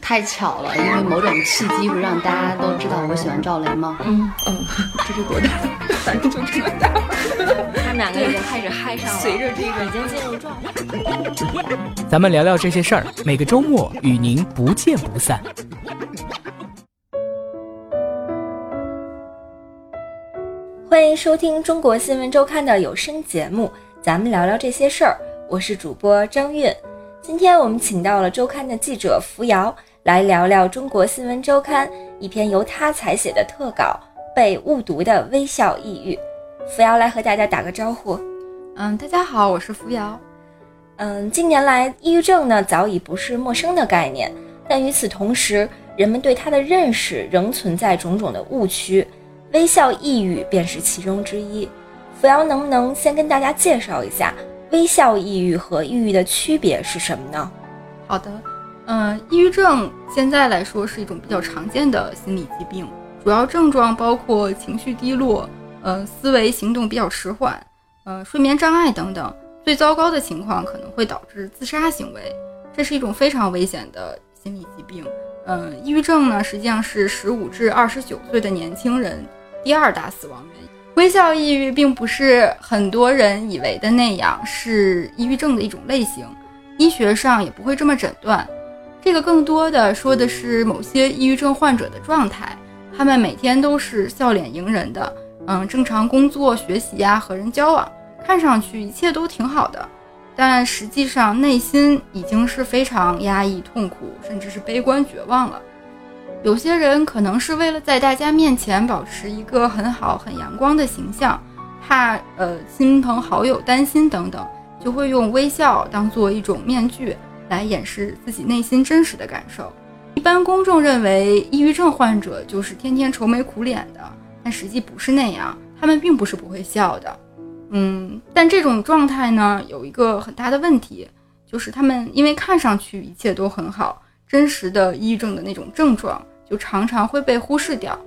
太巧了，因为某种契机，不是让大家都知道我喜欢赵雷吗？嗯嗯，这是多大？反正就这么大。他们两个已经开始嗨上了，随着这个已经进入状态。咱们聊聊这些事儿，每个周末与您不见不散。欢迎收听中国新闻周刊的有声节目，咱们聊聊这些事儿。我是主播张韵，今天我们请到了周刊的记者扶摇。来聊聊中国新闻周刊一篇由他采写的特稿《被误读的微笑抑郁》。扶摇来和大家打个招呼。嗯，大家好，我是扶摇。嗯，近年来，抑郁症呢早已不是陌生的概念，但与此同时，人们对它的认识仍存在种种的误区，微笑抑郁便是其中之一。扶摇能不能先跟大家介绍一下微笑抑郁和抑郁的区别是什么呢？好的。嗯，抑郁症现在来说是一种比较常见的心理疾病，主要症状包括情绪低落，呃，思维行动比较迟缓，呃，睡眠障碍等等。最糟糕的情况可能会导致自杀行为，这是一种非常危险的心理疾病。嗯，抑郁症呢，实际上是十五至二十九岁的年轻人第二大死亡原因。微笑抑郁并不是很多人以为的那样，是抑郁症的一种类型，医学上也不会这么诊断。这个更多的说的是某些抑郁症患者的状态，他们每天都是笑脸迎人的，嗯，正常工作、学习呀，和人交往，看上去一切都挺好的，但实际上内心已经是非常压抑、痛苦，甚至是悲观、绝望了。有些人可能是为了在大家面前保持一个很好、很阳光的形象，怕呃亲朋好友担心等等，就会用微笑当做一种面具。来掩饰自己内心真实的感受。一般公众认为抑郁症患者就是天天愁眉苦脸的，但实际不是那样，他们并不是不会笑的。嗯，但这种状态呢，有一个很大的问题，就是他们因为看上去一切都很好，真实的抑郁症的那种症状就常常会被忽视掉。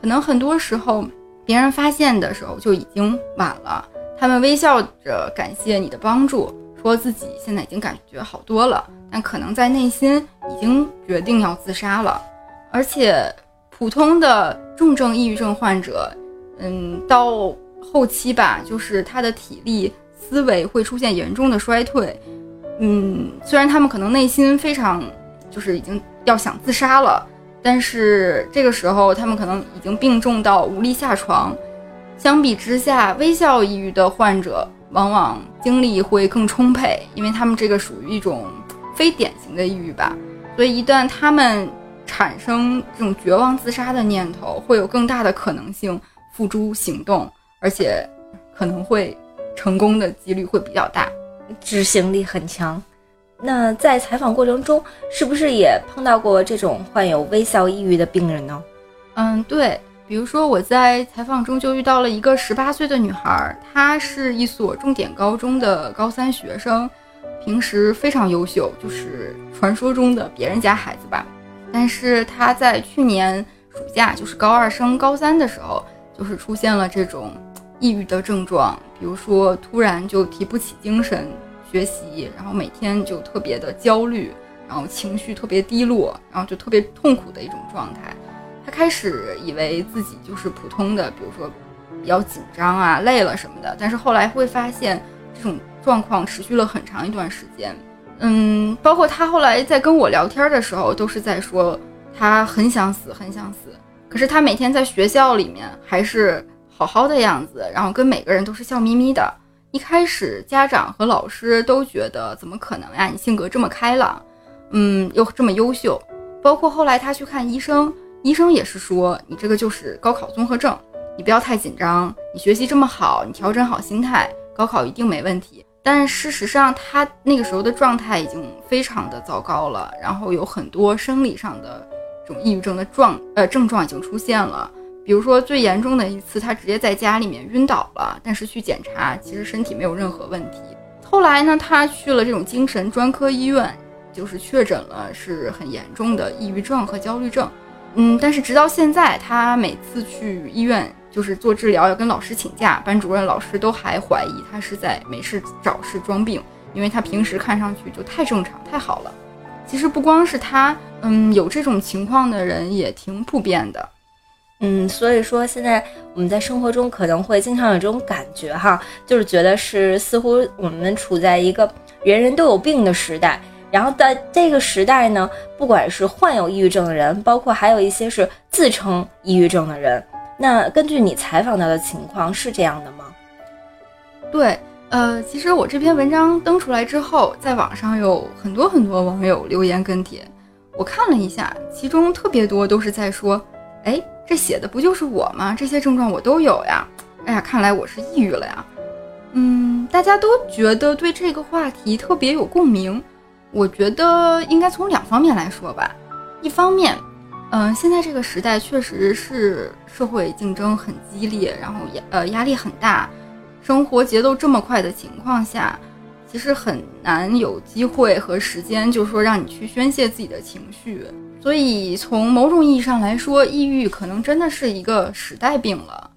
可能很多时候别人发现的时候就已经晚了。他们微笑着感谢你的帮助。说自己现在已经感觉好多了，但可能在内心已经决定要自杀了。而且，普通的重症抑郁症患者，嗯，到后期吧，就是他的体力、思维会出现严重的衰退。嗯，虽然他们可能内心非常，就是已经要想自杀了，但是这个时候他们可能已经病重到无力下床。相比之下，微笑抑郁的患者。往往精力会更充沛，因为他们这个属于一种非典型的抑郁吧，所以一旦他们产生这种绝望自杀的念头，会有更大的可能性付诸行动，而且可能会成功的几率会比较大，执行力很强。那在采访过程中，是不是也碰到过这种患有微笑抑郁的病人呢？嗯，对。比如说，我在采访中就遇到了一个十八岁的女孩，她是一所重点高中的高三学生，平时非常优秀，就是传说中的别人家孩子吧。但是她在去年暑假，就是高二升高三的时候，就是出现了这种抑郁的症状，比如说突然就提不起精神学习，然后每天就特别的焦虑，然后情绪特别低落，然后就特别痛苦的一种状态。他开始以为自己就是普通的，比如说比较紧张啊、累了什么的，但是后来会发现这种状况持续了很长一段时间。嗯，包括他后来在跟我聊天的时候，都是在说他很想死，很想死。可是他每天在学校里面还是好好的样子，然后跟每个人都是笑眯眯的。一开始家长和老师都觉得怎么可能呀？你性格这么开朗，嗯，又这么优秀。包括后来他去看医生。医生也是说，你这个就是高考综合症，你不要太紧张，你学习这么好，你调整好心态，高考一定没问题。但事实上，他那个时候的状态已经非常的糟糕了，然后有很多生理上的这种抑郁症的状呃症状已经出现了。比如说最严重的一次，他直接在家里面晕倒了，但是去检查，其实身体没有任何问题。后来呢，他去了这种精神专科医院，就是确诊了是很严重的抑郁症和焦虑症。嗯，但是直到现在，他每次去医院就是做治疗，要跟老师请假，班主任、老师都还怀疑他是在没事找事装病，因为他平时看上去就太正常、太好了。其实不光是他，嗯，有这种情况的人也挺普遍的。嗯，所以说现在我们在生活中可能会经常有这种感觉哈，就是觉得是似乎我们处在一个人人都有病的时代。然后在这个时代呢，不管是患有抑郁症的人，包括还有一些是自称抑郁症的人。那根据你采访到的情况是这样的吗？对，呃，其实我这篇文章登出来之后，在网上有很多很多网友留言跟帖，我看了一下，其中特别多都是在说，哎。这写的不就是我吗？这些症状我都有呀。哎呀，看来我是抑郁了呀。嗯，大家都觉得对这个话题特别有共鸣。我觉得应该从两方面来说吧。一方面，嗯，现在这个时代确实是社会竞争很激烈，然后压呃压力很大，生活节奏这么快的情况下，其实很难有机会和时间，就是说让你去宣泄自己的情绪。所以，从某种意义上来说，抑郁可能真的是一个时代病了。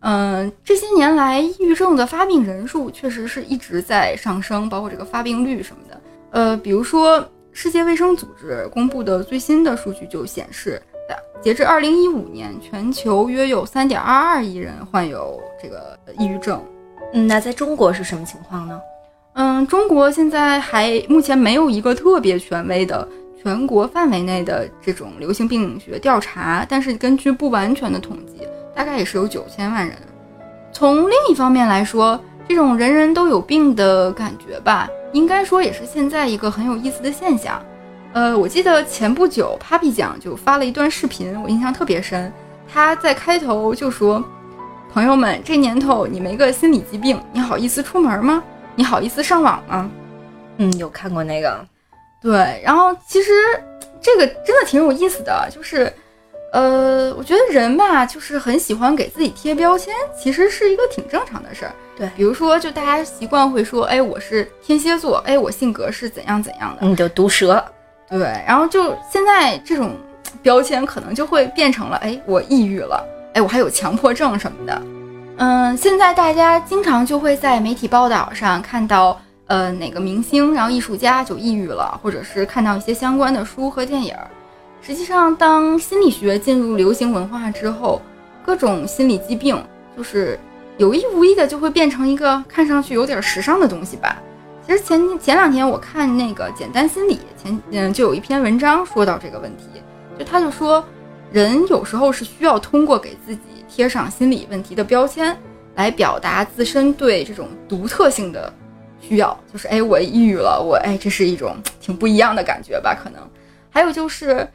嗯，这些年来，抑郁症的发病人数确实是一直在上升，包括这个发病率什么的。呃，比如说，世界卫生组织公布的最新的数据就显示，截至二零一五年，全球约有三点二二亿人患有这个抑郁症。嗯，那在中国是什么情况呢？中国现在还目前没有一个特别权威的。全国范围内的这种流行病学调查，但是根据不完全的统计，大概也是有九千万人。从另一方面来说，这种人人都有病的感觉吧，应该说也是现在一个很有意思的现象。呃，我记得前不久 Papi 酱就发了一段视频，我印象特别深。他在开头就说：“朋友们，这年头你没个心理疾病，你好意思出门吗？你好意思上网吗？”嗯，有看过那个。对，然后其实这个真的挺有意思的，就是，呃，我觉得人吧，就是很喜欢给自己贴标签，其实是一个挺正常的事儿。对，比如说，就大家习惯会说，哎，我是天蝎座，哎，我性格是怎样怎样的，你就毒舌。对，然后就现在这种标签可能就会变成了，哎，我抑郁了，哎，我还有强迫症什么的。嗯，现在大家经常就会在媒体报道上看到。呃，哪个明星，然后艺术家就抑郁了，或者是看到一些相关的书和电影。实际上，当心理学进入流行文化之后，各种心理疾病就是有意无意的就会变成一个看上去有点时尚的东西吧。其实前前两天我看那个简单心理前嗯就有一篇文章说到这个问题，就他就说，人有时候是需要通过给自己贴上心理问题的标签，来表达自身对这种独特性的。需要就是哎，我抑郁了，我哎，这是一种挺不一样的感觉吧？可能还有就是，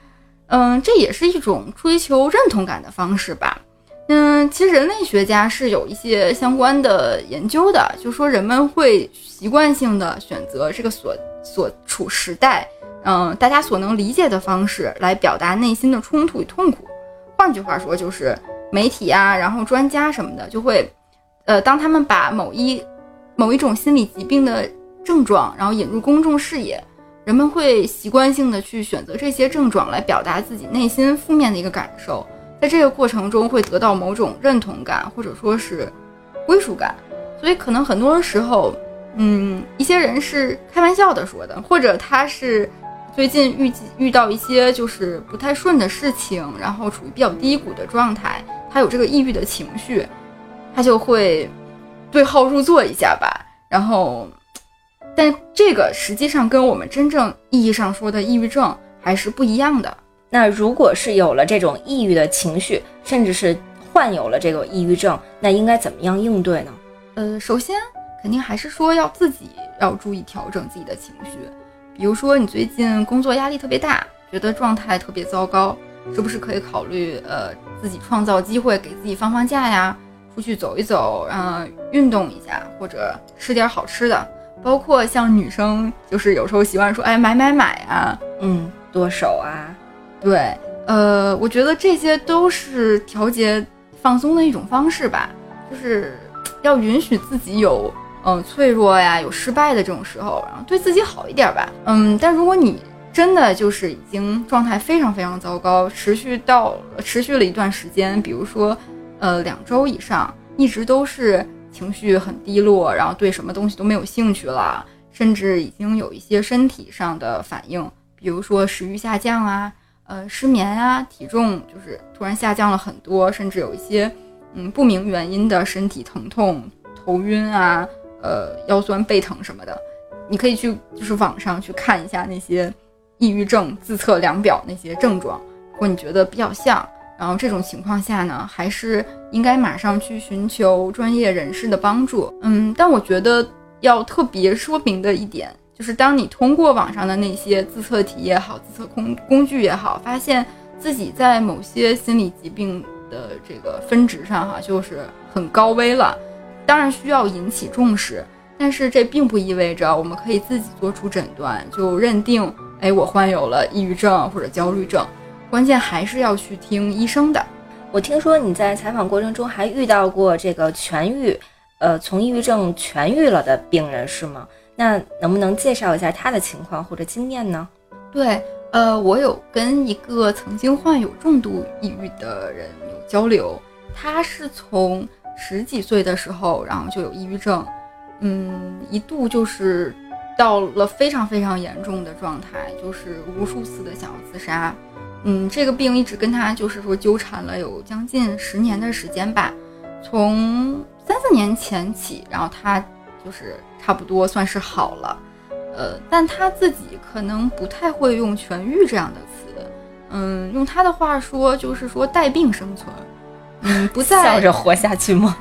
嗯，这也是一种追求认同感的方式吧。嗯，其实人类学家是有一些相关的研究的，就说人们会习惯性的选择这个所所处时代，嗯，大家所能理解的方式来表达内心的冲突与痛苦。换句话说，就是媒体啊，然后专家什么的，就会，呃，当他们把某一某一种心理疾病的症状，然后引入公众视野，人们会习惯性的去选择这些症状来表达自己内心负面的一个感受，在这个过程中会得到某种认同感或者说是归属感，所以可能很多时候，嗯，一些人是开玩笑的说的，或者他是最近遇遇到一些就是不太顺的事情，然后处于比较低谷的状态，他有这个抑郁的情绪，他就会。对号入座一下吧，然后，但这个实际上跟我们真正意义上说的抑郁症还是不一样的。那如果是有了这种抑郁的情绪，甚至是患有了这个抑郁症，那应该怎么样应对呢？呃，首先肯定还是说要自己要注意调整自己的情绪。比如说你最近工作压力特别大，觉得状态特别糟糕，是不是可以考虑呃自己创造机会给自己放放假呀？出去走一走，嗯，运动一下，或者吃点好吃的，包括像女生，就是有时候喜欢说，哎，买买买啊，嗯，剁手啊，对，呃，我觉得这些都是调节放松的一种方式吧，就是要允许自己有，嗯，脆弱呀，有失败的这种时候，然后对自己好一点吧，嗯，但如果你真的就是已经状态非常非常糟糕，持续到持续了一段时间，比如说。呃，两周以上一直都是情绪很低落，然后对什么东西都没有兴趣了，甚至已经有一些身体上的反应，比如说食欲下降啊，呃，失眠啊，体重就是突然下降了很多，甚至有一些嗯不明原因的身体疼痛、头晕啊，呃，腰酸背疼什么的。你可以去就是网上去看一下那些抑郁症自测量表那些症状，如果你觉得比较像，然后这种情况下呢，还是应该马上去寻求专业人士的帮助。嗯，但我觉得要特别说明的一点，就是当你通过网上的那些自测题也好，自测工工具也好，发现自己在某些心理疾病的这个分值上哈，就是很高危了，当然需要引起重视。但是这并不意味着我们可以自己做出诊断，就认定，哎，我患有了抑郁症或者焦虑症。关键还是要去听医生的。我听说你在采访过程中还遇到过这个痊愈，呃，从抑郁症痊愈了的病人是吗？那能不能介绍一下他的情况或者经验呢？对，呃，我有跟一个曾经患有重度抑郁的人有交流，他是从十几岁的时候，然后就有抑郁症。嗯，一度就是到了非常非常严重的状态，就是无数次的想要自杀。嗯，这个病一直跟他就是说纠缠了有将近十年的时间吧。从三四年前起，然后他就是差不多算是好了。呃，但他自己可能不太会用痊愈这样的词。嗯，用他的话说就是说带病生存。嗯，不再笑着活下去吗？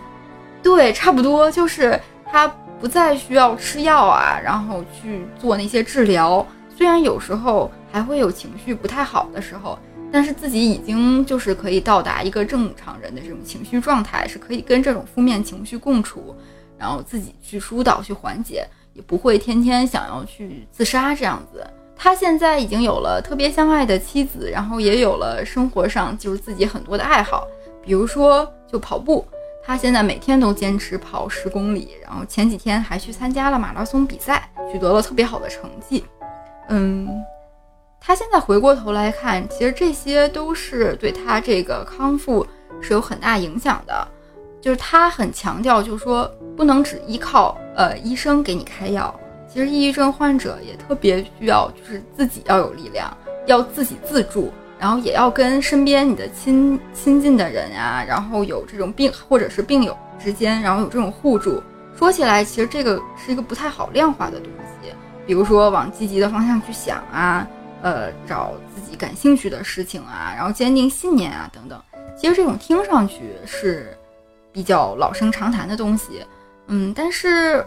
对，差不多就是他。不再需要吃药啊，然后去做那些治疗。虽然有时候还会有情绪不太好的时候，但是自己已经就是可以到达一个正常人的这种情绪状态，是可以跟这种负面情绪共处，然后自己去疏导、去缓解，也不会天天想要去自杀这样子。他现在已经有了特别相爱的妻子，然后也有了生活上就是自己很多的爱好，比如说就跑步。他现在每天都坚持跑十公里，然后前几天还去参加了马拉松比赛，取得了特别好的成绩。嗯，他现在回过头来看，其实这些都是对他这个康复是有很大影响的。就是他很强调，就是说不能只依靠呃医生给你开药。其实抑郁症患者也特别需要，就是自己要有力量，要自己自助。然后也要跟身边你的亲亲近的人呀，然后有这种病或者是病友之间，然后有这种互助。说起来，其实这个是一个不太好量化的东西。比如说往积极的方向去想啊，呃，找自己感兴趣的事情啊，然后坚定信念啊等等。其实这种听上去是比较老生常谈的东西，嗯，但是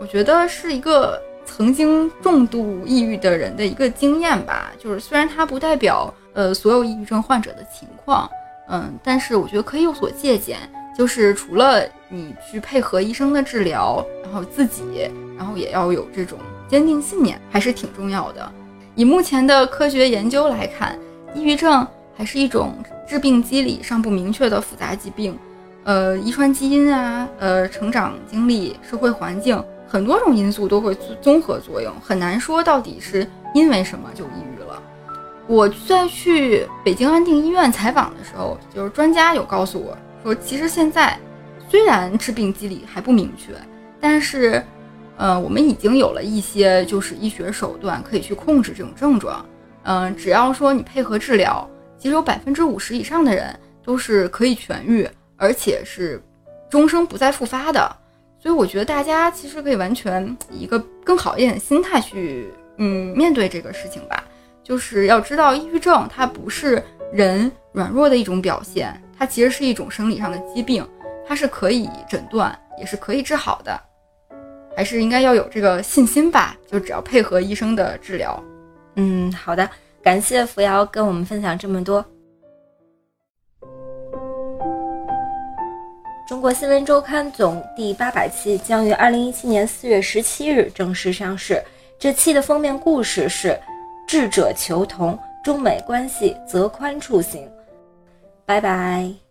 我觉得是一个曾经重度抑郁的人的一个经验吧。就是虽然它不代表。呃，所有抑郁症患者的情况，嗯，但是我觉得可以有所借鉴，就是除了你去配合医生的治疗，然后自己，然后也要有这种坚定信念，还是挺重要的。以目前的科学研究来看，抑郁症还是一种致病机理尚不明确的复杂疾病，呃，遗传基因啊，呃，成长经历、社会环境，很多种因素都会综合作用，很难说到底是因为什么就抑郁。我在去北京安定医院采访的时候，就是专家有告诉我说，其实现在虽然致病机理还不明确，但是，呃，我们已经有了一些就是医学手段可以去控制这种症状。嗯，只要说你配合治疗，其实有百分之五十以上的人都是可以痊愈，而且是终生不再复发的。所以我觉得大家其实可以完全以一个更好一点的心态去，嗯，面对这个事情吧。就是要知道，抑郁症它不是人软弱的一种表现，它其实是一种生理上的疾病，它是可以诊断，也是可以治好的，还是应该要有这个信心吧。就只要配合医生的治疗。嗯，好的，感谢扶摇跟我们分享这么多。中国新闻周刊总第八百期将于二零一七年四月十七日正式上市，这期的封面故事是。智者求同，中美关系则宽处行。拜拜。